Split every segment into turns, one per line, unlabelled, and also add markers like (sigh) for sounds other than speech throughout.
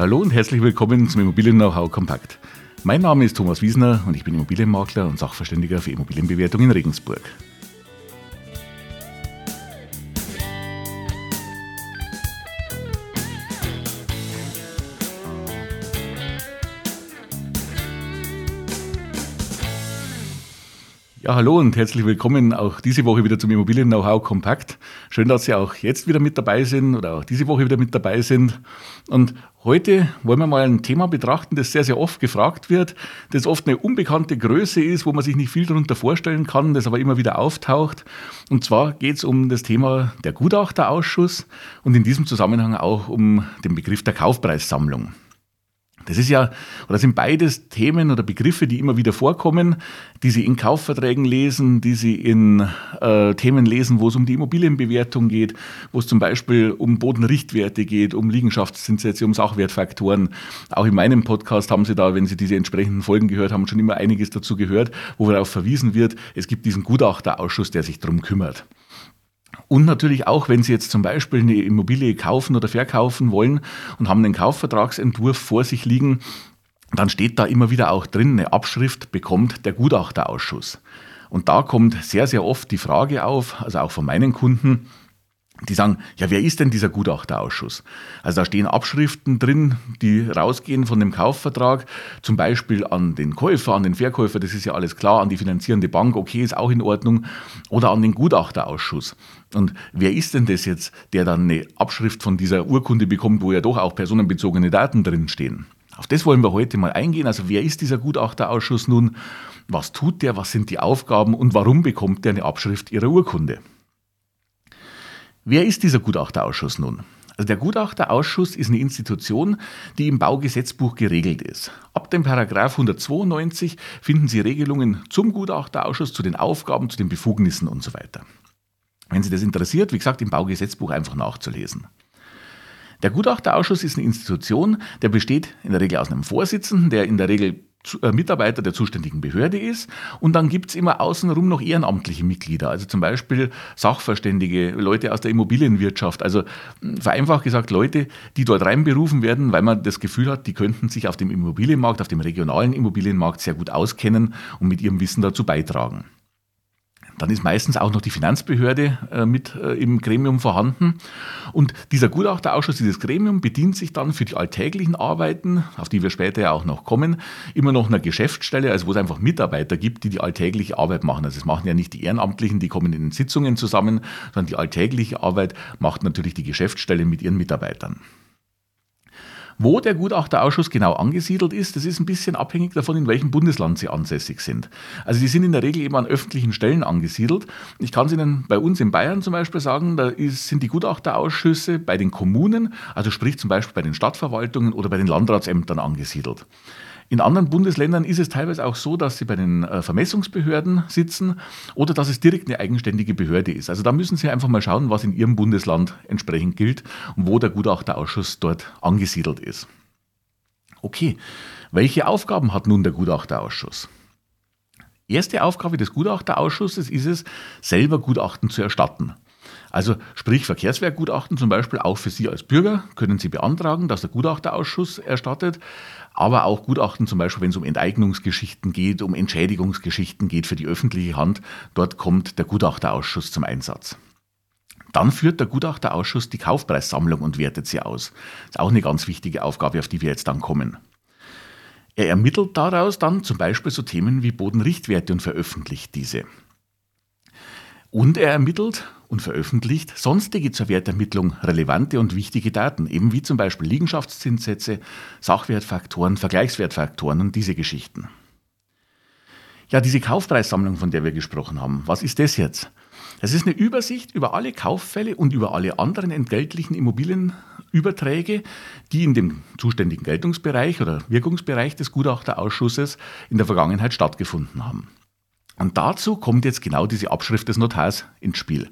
Hallo und herzlich willkommen zum Immobilien-Know-how Kompakt. Mein Name ist Thomas Wiesner und ich bin Immobilienmakler und Sachverständiger für Immobilienbewertung in Regensburg. Ja, hallo und herzlich willkommen auch diese Woche wieder zum Immobilien Know-how Kompakt. Schön, dass Sie auch jetzt wieder mit dabei sind oder auch diese Woche wieder mit dabei sind. Und heute wollen wir mal ein Thema betrachten, das sehr, sehr oft gefragt wird, das oft eine unbekannte Größe ist, wo man sich nicht viel darunter vorstellen kann, das aber immer wieder auftaucht. Und zwar geht es um das Thema der Gutachterausschuss und in diesem Zusammenhang auch um den Begriff der Kaufpreissammlung. Das ist ja, oder sind beides Themen oder Begriffe, die immer wieder vorkommen, die Sie in Kaufverträgen lesen, die Sie in äh, Themen lesen, wo es um die Immobilienbewertung geht, wo es zum Beispiel um Bodenrichtwerte geht, um Liegenschaftszinssätze, um Sachwertfaktoren. Auch in meinem Podcast haben Sie da, wenn Sie diese entsprechenden Folgen gehört haben, schon immer einiges dazu gehört, wo darauf verwiesen wird, es gibt diesen Gutachterausschuss, der sich darum kümmert. Und natürlich auch, wenn Sie jetzt zum Beispiel eine Immobilie kaufen oder verkaufen wollen und haben einen Kaufvertragsentwurf vor sich liegen, dann steht da immer wieder auch drin, eine Abschrift bekommt der Gutachterausschuss. Und da kommt sehr, sehr oft die Frage auf, also auch von meinen Kunden, die sagen, ja, wer ist denn dieser Gutachterausschuss? Also da stehen Abschriften drin, die rausgehen von dem Kaufvertrag, zum Beispiel an den Käufer, an den Verkäufer, das ist ja alles klar, an die finanzierende Bank, okay, ist auch in Ordnung, oder an den Gutachterausschuss. Und wer ist denn das jetzt, der dann eine Abschrift von dieser Urkunde bekommt, wo ja doch auch personenbezogene Daten drinstehen? Auf das wollen wir heute mal eingehen. Also wer ist dieser Gutachterausschuss nun? Was tut der? Was sind die Aufgaben? Und warum bekommt der eine Abschrift ihrer Urkunde? Wer ist dieser Gutachterausschuss nun? Also der Gutachterausschuss ist eine Institution, die im Baugesetzbuch geregelt ist. Ab dem Paragraph 192 finden Sie Regelungen zum Gutachterausschuss, zu den Aufgaben, zu den Befugnissen und so weiter. Wenn Sie das interessiert, wie gesagt, im Baugesetzbuch einfach nachzulesen. Der Gutachterausschuss ist eine Institution, der besteht in der Regel aus einem Vorsitzenden, der in der Regel Mitarbeiter der zuständigen Behörde ist. Und dann gibt es immer außenrum noch ehrenamtliche Mitglieder, also zum Beispiel Sachverständige, Leute aus der Immobilienwirtschaft. Also hm, vereinfacht gesagt Leute, die dort reinberufen werden, weil man das Gefühl hat, die könnten sich auf dem Immobilienmarkt, auf dem regionalen Immobilienmarkt sehr gut auskennen und mit ihrem Wissen dazu beitragen. Dann ist meistens auch noch die Finanzbehörde äh, mit äh, im Gremium vorhanden. Und dieser Gutachterausschuss, dieses Gremium, bedient sich dann für die alltäglichen Arbeiten, auf die wir später ja auch noch kommen, immer noch einer Geschäftsstelle, also wo es einfach Mitarbeiter gibt, die die alltägliche Arbeit machen. Also es machen ja nicht die Ehrenamtlichen, die kommen in den Sitzungen zusammen, sondern die alltägliche Arbeit macht natürlich die Geschäftsstelle mit ihren Mitarbeitern. Wo der Gutachterausschuss genau angesiedelt ist, das ist ein bisschen abhängig davon, in welchem Bundesland Sie ansässig sind. Also die sind in der Regel eben an öffentlichen Stellen angesiedelt. Ich kann es Ihnen bei uns in Bayern zum Beispiel sagen, da ist, sind die Gutachterausschüsse bei den Kommunen, also sprich zum Beispiel bei den Stadtverwaltungen oder bei den Landratsämtern angesiedelt. In anderen Bundesländern ist es teilweise auch so, dass sie bei den äh, Vermessungsbehörden sitzen oder dass es direkt eine eigenständige Behörde ist. Also da müssen Sie einfach mal schauen, was in Ihrem Bundesland entsprechend gilt und wo der Gutachterausschuss dort angesiedelt ist. Okay, welche Aufgaben hat nun der Gutachterausschuss? Erste Aufgabe des Gutachterausschusses ist es, selber Gutachten zu erstatten. Also sprich Verkehrswerkgutachten zum Beispiel auch für Sie als Bürger können Sie beantragen, dass der Gutachterausschuss erstattet, aber auch Gutachten zum Beispiel, wenn es um Enteignungsgeschichten geht, um Entschädigungsgeschichten geht für die öffentliche Hand, dort kommt der Gutachterausschuss zum Einsatz. Dann führt der Gutachterausschuss die Kaufpreissammlung und wertet sie aus. Das ist auch eine ganz wichtige Aufgabe, auf die wir jetzt dann kommen. Er ermittelt daraus dann zum Beispiel so Themen wie Bodenrichtwerte und veröffentlicht diese. Und er ermittelt und veröffentlicht sonstige zur Wertermittlung relevante und wichtige Daten, eben wie zum Beispiel Liegenschaftszinssätze, Sachwertfaktoren, Vergleichswertfaktoren und diese Geschichten. Ja, diese Kaufpreissammlung, von der wir gesprochen haben, was ist das jetzt? Das ist eine Übersicht über alle Kauffälle und über alle anderen entgeltlichen Immobilienüberträge, die in dem zuständigen Geltungsbereich oder Wirkungsbereich des Gutachterausschusses in der Vergangenheit stattgefunden haben. Und dazu kommt jetzt genau diese Abschrift des Notars ins Spiel.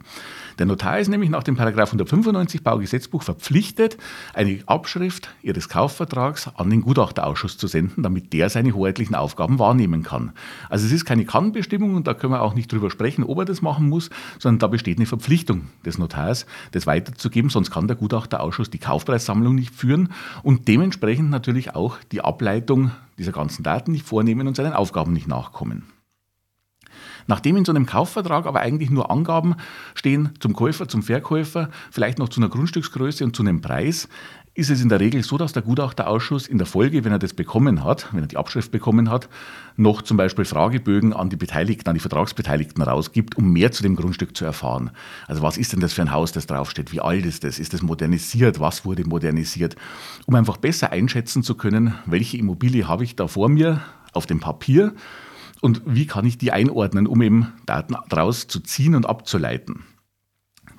Der Notar ist nämlich nach dem Paragraph 195 Baugesetzbuch verpflichtet, eine Abschrift ihres Kaufvertrags an den Gutachterausschuss zu senden, damit der seine hoheitlichen Aufgaben wahrnehmen kann. Also es ist keine Kannbestimmung und da können wir auch nicht drüber sprechen, ob er das machen muss, sondern da besteht eine Verpflichtung des Notars, das weiterzugeben, sonst kann der Gutachterausschuss die Kaufpreissammlung nicht führen und dementsprechend natürlich auch die Ableitung dieser ganzen Daten nicht vornehmen und seinen Aufgaben nicht nachkommen. Nachdem in so einem Kaufvertrag aber eigentlich nur Angaben stehen zum Käufer, zum Verkäufer, vielleicht noch zu einer Grundstücksgröße und zu einem Preis, ist es in der Regel so, dass der Gutachterausschuss in der Folge, wenn er das bekommen hat, wenn er die Abschrift bekommen hat, noch zum Beispiel Fragebögen an die Beteiligten, an die Vertragsbeteiligten rausgibt, um mehr zu dem Grundstück zu erfahren. Also was ist denn das für ein Haus, das draufsteht? Wie alt ist das? Ist das modernisiert? Was wurde modernisiert? Um einfach besser einschätzen zu können, welche Immobilie habe ich da vor mir auf dem Papier und wie kann ich die einordnen, um eben Daten daraus zu ziehen und abzuleiten.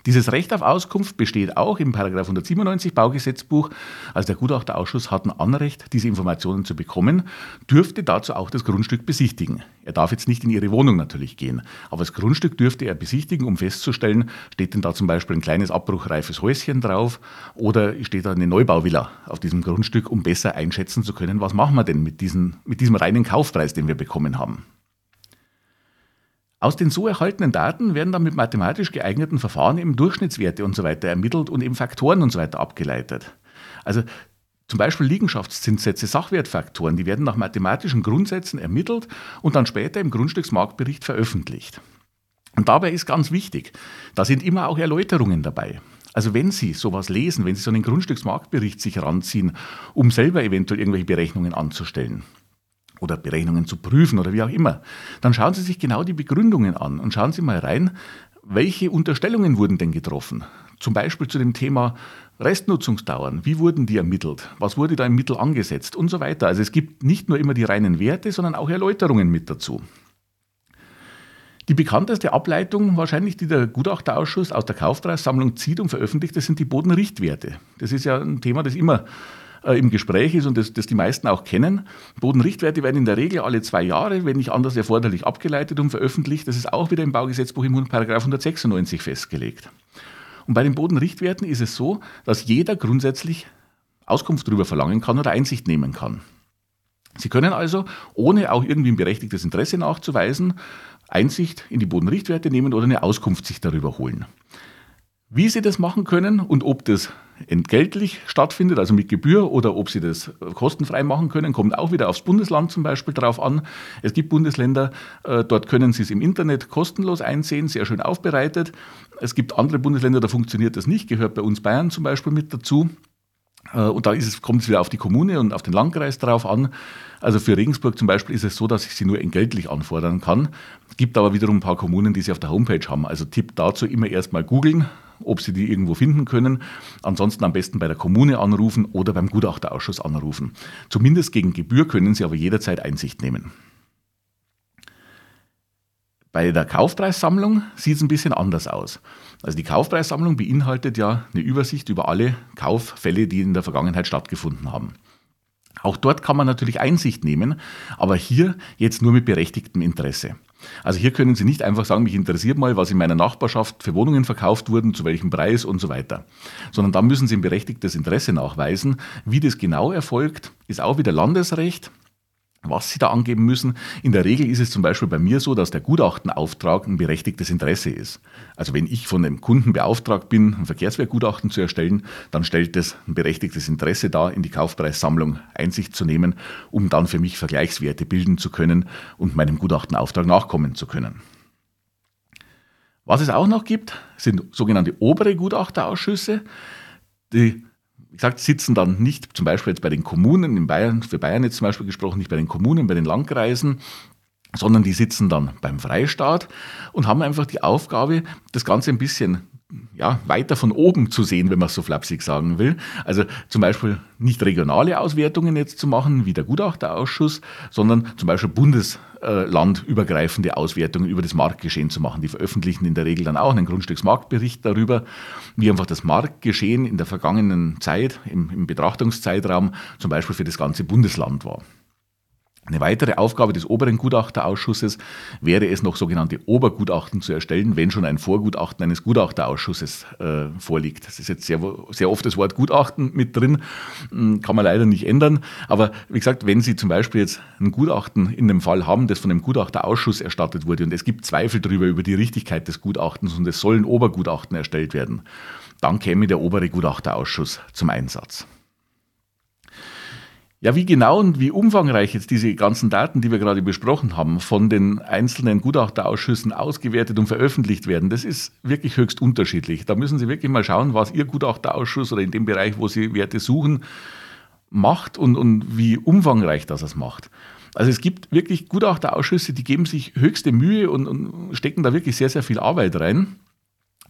Dieses Recht auf Auskunft besteht auch im 197 Baugesetzbuch. Also der Gutachterausschuss hat ein Anrecht, diese Informationen zu bekommen, dürfte dazu auch das Grundstück besichtigen. Er darf jetzt nicht in Ihre Wohnung natürlich gehen, aber das Grundstück dürfte er besichtigen, um festzustellen, steht denn da zum Beispiel ein kleines abbruchreifes Häuschen drauf oder steht da eine Neubauvilla auf diesem Grundstück, um besser einschätzen zu können, was machen wir denn mit, diesen, mit diesem reinen Kaufpreis, den wir bekommen haben. Aus den so erhaltenen Daten werden dann mit mathematisch geeigneten Verfahren eben Durchschnittswerte und so weiter ermittelt und eben Faktoren und so weiter abgeleitet. Also zum Beispiel Liegenschaftszinssätze, Sachwertfaktoren, die werden nach mathematischen Grundsätzen ermittelt und dann später im Grundstücksmarktbericht veröffentlicht. Und dabei ist ganz wichtig, da sind immer auch Erläuterungen dabei. Also wenn Sie sowas lesen, wenn Sie so einen Grundstücksmarktbericht sich ranziehen, um selber eventuell irgendwelche Berechnungen anzustellen, oder Berechnungen zu prüfen oder wie auch immer, dann schauen Sie sich genau die Begründungen an und schauen Sie mal rein, welche Unterstellungen wurden denn getroffen? Zum Beispiel zu dem Thema Restnutzungsdauern. Wie wurden die ermittelt? Was wurde da im Mittel angesetzt? Und so weiter. Also es gibt nicht nur immer die reinen Werte, sondern auch Erläuterungen mit dazu. Die bekannteste Ableitung wahrscheinlich, die der Gutachterausschuss aus der Kaufpreissammlung zieht und veröffentlicht, das sind die Bodenrichtwerte. Das ist ja ein Thema, das immer äh, im Gespräch ist und das, das die meisten auch kennen. Bodenrichtwerte werden in der Regel alle zwei Jahre, wenn nicht anders erforderlich, abgeleitet und veröffentlicht. Das ist auch wieder im Baugesetzbuch im Paragraph 196 festgelegt. Und bei den Bodenrichtwerten ist es so, dass jeder grundsätzlich Auskunft darüber verlangen kann oder Einsicht nehmen kann. Sie können also, ohne auch irgendwie ein berechtigtes Interesse nachzuweisen, Einsicht in die Bodenrichtwerte nehmen oder eine Auskunft sich darüber holen. Wie Sie das machen können und ob das entgeltlich stattfindet, also mit Gebühr, oder ob Sie das kostenfrei machen können, kommt auch wieder aufs Bundesland zum Beispiel drauf an. Es gibt Bundesländer, äh, dort können Sie es im Internet kostenlos einsehen, sehr schön aufbereitet. Es gibt andere Bundesländer, da funktioniert das nicht, gehört bei uns Bayern zum Beispiel mit dazu. Äh, und da es, kommt es wieder auf die Kommune und auf den Landkreis drauf an. Also für Regensburg zum Beispiel ist es so, dass ich sie nur entgeltlich anfordern kann. Es gibt aber wiederum ein paar Kommunen, die sie auf der Homepage haben. Also Tipp dazu immer erstmal googeln, ob sie die irgendwo finden können. Ansonsten am besten bei der Kommune anrufen oder beim Gutachterausschuss anrufen. Zumindest gegen Gebühr können sie aber jederzeit Einsicht nehmen. Bei der Kaufpreissammlung sieht es ein bisschen anders aus. Also die Kaufpreissammlung beinhaltet ja eine Übersicht über alle Kauffälle, die in der Vergangenheit stattgefunden haben. Auch dort kann man natürlich Einsicht nehmen, aber hier jetzt nur mit berechtigtem Interesse. Also hier können Sie nicht einfach sagen, mich interessiert mal, was in meiner Nachbarschaft für Wohnungen verkauft wurden, zu welchem Preis und so weiter. Sondern da müssen Sie ein berechtigtes Interesse nachweisen. Wie das genau erfolgt, ist auch wieder Landesrecht was Sie da angeben müssen. In der Regel ist es zum Beispiel bei mir so, dass der Gutachtenauftrag ein berechtigtes Interesse ist. Also wenn ich von dem Kunden beauftragt bin, ein Verkehrswertgutachten zu erstellen, dann stellt es ein berechtigtes Interesse dar, in die Kaufpreissammlung Einsicht zu nehmen, um dann für mich Vergleichswerte bilden zu können und meinem Gutachtenauftrag nachkommen zu können. Was es auch noch gibt, sind sogenannte obere Gutachterausschüsse. Die wie gesagt, sitzen dann nicht zum Beispiel jetzt bei den Kommunen, in Bayern, für Bayern jetzt zum Beispiel gesprochen, nicht bei den Kommunen, bei den Landkreisen, sondern die sitzen dann beim Freistaat und haben einfach die Aufgabe, das Ganze ein bisschen ja, weiter von oben zu sehen, wenn man es so flapsig sagen will. Also zum Beispiel nicht regionale Auswertungen jetzt zu machen, wie der Gutachterausschuss, sondern zum Beispiel bundeslandübergreifende Auswertungen über das Marktgeschehen zu machen. Die veröffentlichen in der Regel dann auch einen Grundstücksmarktbericht darüber, wie einfach das Marktgeschehen in der vergangenen Zeit, im, im Betrachtungszeitraum zum Beispiel für das ganze Bundesland war. Eine weitere Aufgabe des oberen Gutachterausschusses wäre es noch sogenannte Obergutachten zu erstellen, wenn schon ein Vorgutachten eines Gutachterausschusses äh, vorliegt. Das ist jetzt sehr, sehr oft das Wort Gutachten mit drin, hm, kann man leider nicht ändern. Aber wie gesagt, wenn Sie zum Beispiel jetzt ein Gutachten in einem Fall haben, das von einem Gutachterausschuss erstattet wurde und es gibt Zweifel darüber, über die Richtigkeit des Gutachtens und es sollen Obergutachten erstellt werden, dann käme der obere Gutachterausschuss zum Einsatz. Ja, wie genau und wie umfangreich jetzt diese ganzen Daten, die wir gerade besprochen haben, von den einzelnen Gutachterausschüssen ausgewertet und veröffentlicht werden, das ist wirklich höchst unterschiedlich. Da müssen Sie wirklich mal schauen, was Ihr Gutachterausschuss oder in dem Bereich, wo Sie Werte suchen, macht und, und wie umfangreich das es macht. Also es gibt wirklich Gutachterausschüsse, die geben sich höchste Mühe und, und stecken da wirklich sehr, sehr viel Arbeit rein.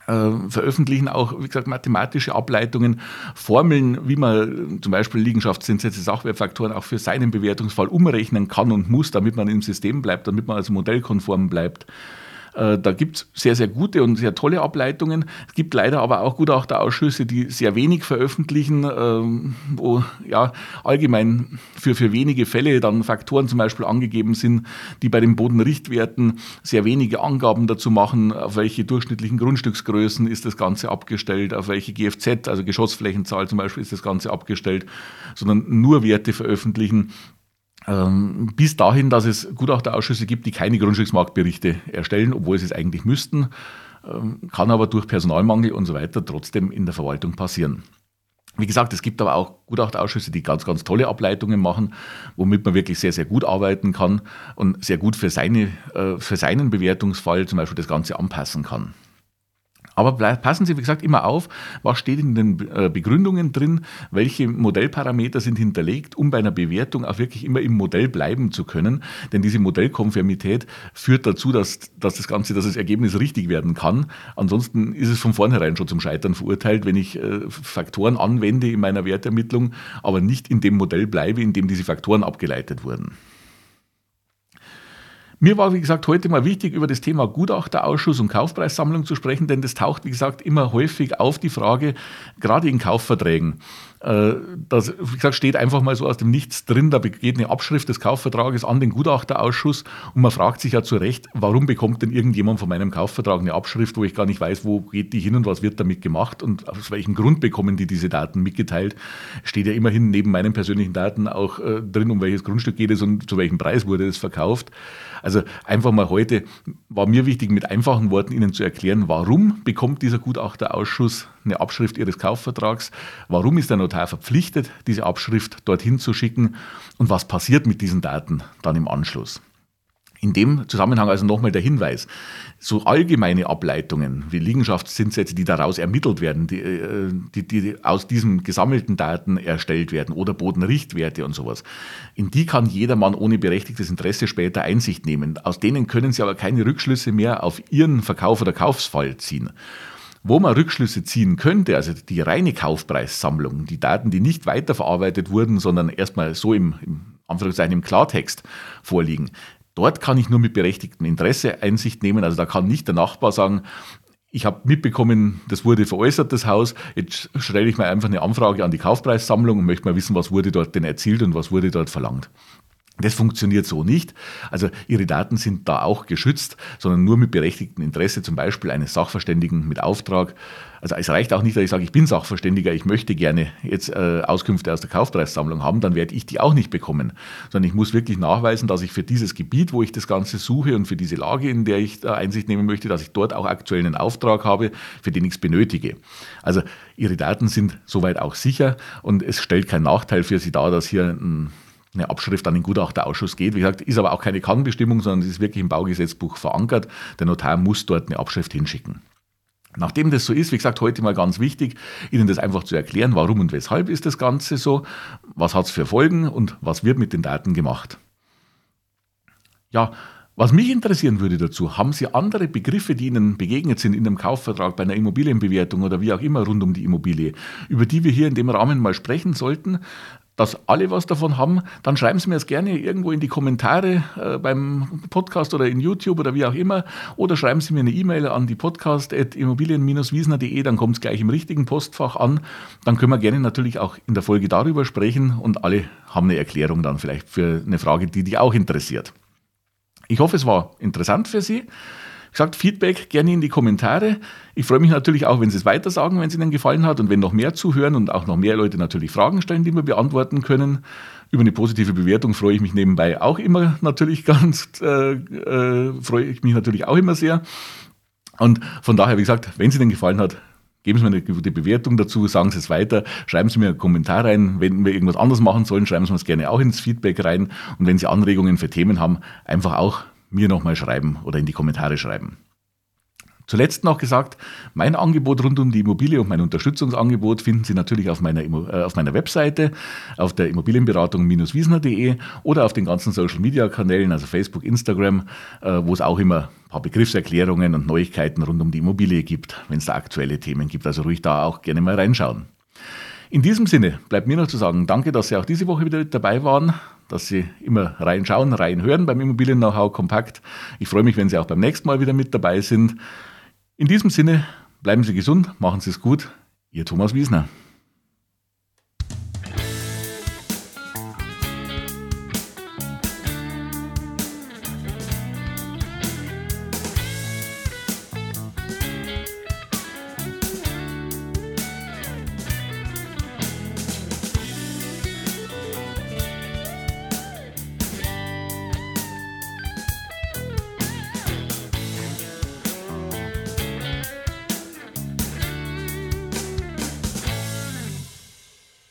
Äh, veröffentlichen auch, wie gesagt, mathematische Ableitungen, Formeln, wie man zum Beispiel Liegenschaftszinssätze, Sachwertfaktoren auch für seinen Bewertungsfall umrechnen kann und muss, damit man im System bleibt, damit man also modellkonform bleibt. Äh, da gibt es sehr, sehr gute und sehr tolle Ableitungen. Es gibt leider aber auch Gutachterausschüsse, die sehr wenig veröffentlichen, ähm, wo ja allgemein für, für wenige Fälle dann Faktoren zum Beispiel angegeben sind, die bei den Bodenrichtwerten sehr wenige Angaben dazu machen, auf welche durchschnittlichen Grundstücksgrößen ist das Ganze abgestellt, auf welche GFZ, also Geschossflächenzahl zum Beispiel, ist das Ganze abgestellt, sondern nur Werte veröffentlichen, bis dahin, dass es Gutachterausschüsse gibt, die keine Grundstücksmarktberichte erstellen, obwohl sie es eigentlich müssten, ähm, kann aber durch Personalmangel und so weiter trotzdem in der Verwaltung passieren. Wie gesagt, es gibt aber auch Gutachterausschüsse, die ganz, ganz tolle Ableitungen machen, womit man wirklich sehr, sehr gut arbeiten kann und sehr gut für, seine, äh, für seinen Bewertungsfall zum Beispiel das Ganze anpassen kann. Aber passen Sie, wie gesagt, immer auf, was steht in den äh, Begründungen drin, welche Modellparameter sind hinterlegt, um bei einer Bewertung auch wirklich immer im Modell bleiben zu können. Denn diese Modellkonformität führt dazu, dass, dass das Ganze, dass das Ergebnis richtig werden kann. Ansonsten ist es von vornherein schon zum Scheitern verurteilt, wenn ich äh, Faktoren anwende in meiner Wertermittlung, aber nicht in dem Modell bleibe, in dem diese Faktoren abgeleitet wurden. Mir war, wie gesagt, heute mal wichtig, über das Thema Gutachterausschuss und Kaufpreissammlung zu sprechen, denn das taucht, wie gesagt, immer häufig auf die Frage, gerade in Kaufverträgen. Äh, das, wie gesagt, steht einfach mal so aus dem Nichts drin, da geht eine Abschrift des Kaufvertrages an den Gutachterausschuss und man fragt sich ja zu Recht, warum bekommt denn irgendjemand von meinem Kaufvertrag eine Abschrift, wo ich gar nicht weiß, wo geht die hin und was wird damit gemacht und aus welchem Grund bekommen die diese Daten mitgeteilt. Steht ja immerhin neben meinen persönlichen Daten auch äh, drin, um welches Grundstück geht es und zu welchem Preis wurde es verkauft. Also einfach mal heute war mir wichtig, mit einfachen Worten Ihnen zu erklären, warum bekommt dieser Gutachterausschuss eine Abschrift Ihres Kaufvertrags, warum ist der Notar verpflichtet, diese Abschrift dorthin zu schicken und was passiert mit diesen Daten dann im Anschluss. In dem Zusammenhang also nochmal der Hinweis, so allgemeine Ableitungen wie Liegenschaftszinssätze, die daraus ermittelt werden, die, äh, die, die, aus diesen gesammelten Daten erstellt werden oder Bodenrichtwerte und sowas, in die kann jedermann ohne berechtigtes Interesse später Einsicht nehmen. Aus denen können Sie aber keine Rückschlüsse mehr auf Ihren Verkauf oder Kaufsfall ziehen. Wo man Rückschlüsse ziehen könnte, also die reine Kaufpreissammlung, die Daten, die nicht weiterverarbeitet wurden, sondern erstmal so im, im Anführungszeichen im Klartext vorliegen, dort kann ich nur mit berechtigtem Interesse Einsicht nehmen. Also da kann nicht der Nachbar sagen, ich habe mitbekommen, das wurde veräußert, das Haus. Jetzt stelle ich mir einfach eine Anfrage an die Kaufpreissammlung und möchte mal wissen, was wurde dort denn erzielt und was wurde dort verlangt. Das funktioniert so nicht. Also Ihre Daten sind da auch geschützt, sondern nur mit berechtigtem Interesse, zum Beispiel eines Sachverständigen mit Auftrag. Also es reicht auch nicht, dass ich sage, ich bin Sachverständiger, ich möchte gerne jetzt äh, Auskünfte aus der Kaufpreissammlung haben, dann werde ich die auch nicht bekommen. Sondern ich muss wirklich nachweisen, dass ich für dieses Gebiet, wo ich das Ganze suche und für diese Lage, in der ich da Einsicht nehmen möchte, dass ich dort auch aktuell einen Auftrag habe, für den ich es benötige. Also Ihre Daten sind soweit auch sicher und es stellt keinen Nachteil für Sie dar, dass hier ein eine Abschrift an den Gutachterausschuss geht. Wie gesagt, ist aber auch keine Kannbestimmung, sondern es ist wirklich im Baugesetzbuch verankert. Der Notar muss dort eine Abschrift hinschicken. Nachdem das so ist, wie gesagt, heute mal ganz wichtig, Ihnen das einfach zu erklären, warum und weshalb ist das Ganze so, was hat es für Folgen und was wird mit den Daten gemacht. Ja, was mich interessieren würde dazu, haben Sie andere Begriffe, die Ihnen begegnet sind in einem Kaufvertrag, bei einer Immobilienbewertung oder wie auch immer rund um die Immobilie, über die wir hier in dem Rahmen mal sprechen sollten? Dass alle was davon haben, dann schreiben Sie mir das gerne irgendwo in die Kommentare äh, beim Podcast oder in YouTube oder wie auch immer. Oder schreiben Sie mir eine E-Mail an die podcast.immobilien-wiesner.de, dann kommt es gleich im richtigen Postfach an. Dann können wir gerne natürlich auch in der Folge darüber sprechen und alle haben eine Erklärung dann vielleicht für eine Frage, die die auch interessiert. Ich hoffe, es war interessant für Sie. Gesagt, Feedback gerne in die Kommentare. Ich freue mich natürlich auch, wenn Sie es weiter sagen, wenn es Ihnen gefallen hat und wenn noch mehr zuhören und auch noch mehr Leute natürlich Fragen stellen, die wir beantworten können. Über eine positive Bewertung freue ich mich nebenbei auch immer natürlich (laughs) ganz, äh, äh, freue ich mich natürlich auch immer sehr. Und von daher, wie gesagt, wenn es Ihnen gefallen hat, geben Sie mir eine gute Bewertung dazu, sagen Sie es weiter, schreiben Sie mir einen Kommentar rein. Wenn wir irgendwas anders machen sollen, schreiben Sie mir es gerne auch ins Feedback rein. Und wenn Sie Anregungen für Themen haben, einfach auch mir nochmal schreiben oder in die Kommentare schreiben. Zuletzt noch gesagt, mein Angebot rund um die Immobilie und mein Unterstützungsangebot finden Sie natürlich auf meiner, äh, auf meiner Webseite, auf der Immobilienberatung-wiesner.de oder auf den ganzen Social-Media-Kanälen, also Facebook, Instagram, äh, wo es auch immer ein paar Begriffserklärungen und Neuigkeiten rund um die Immobilie gibt, wenn es da aktuelle Themen gibt. Also ruhig da auch gerne mal reinschauen. In diesem Sinne bleibt mir noch zu sagen, danke, dass Sie auch diese Woche wieder dabei waren, dass Sie immer reinschauen, reinhören beim Immobilien-Know-how kompakt. Ich freue mich, wenn Sie auch beim nächsten Mal wieder mit dabei sind. In diesem Sinne, bleiben Sie gesund, machen Sie es gut. Ihr Thomas Wiesner.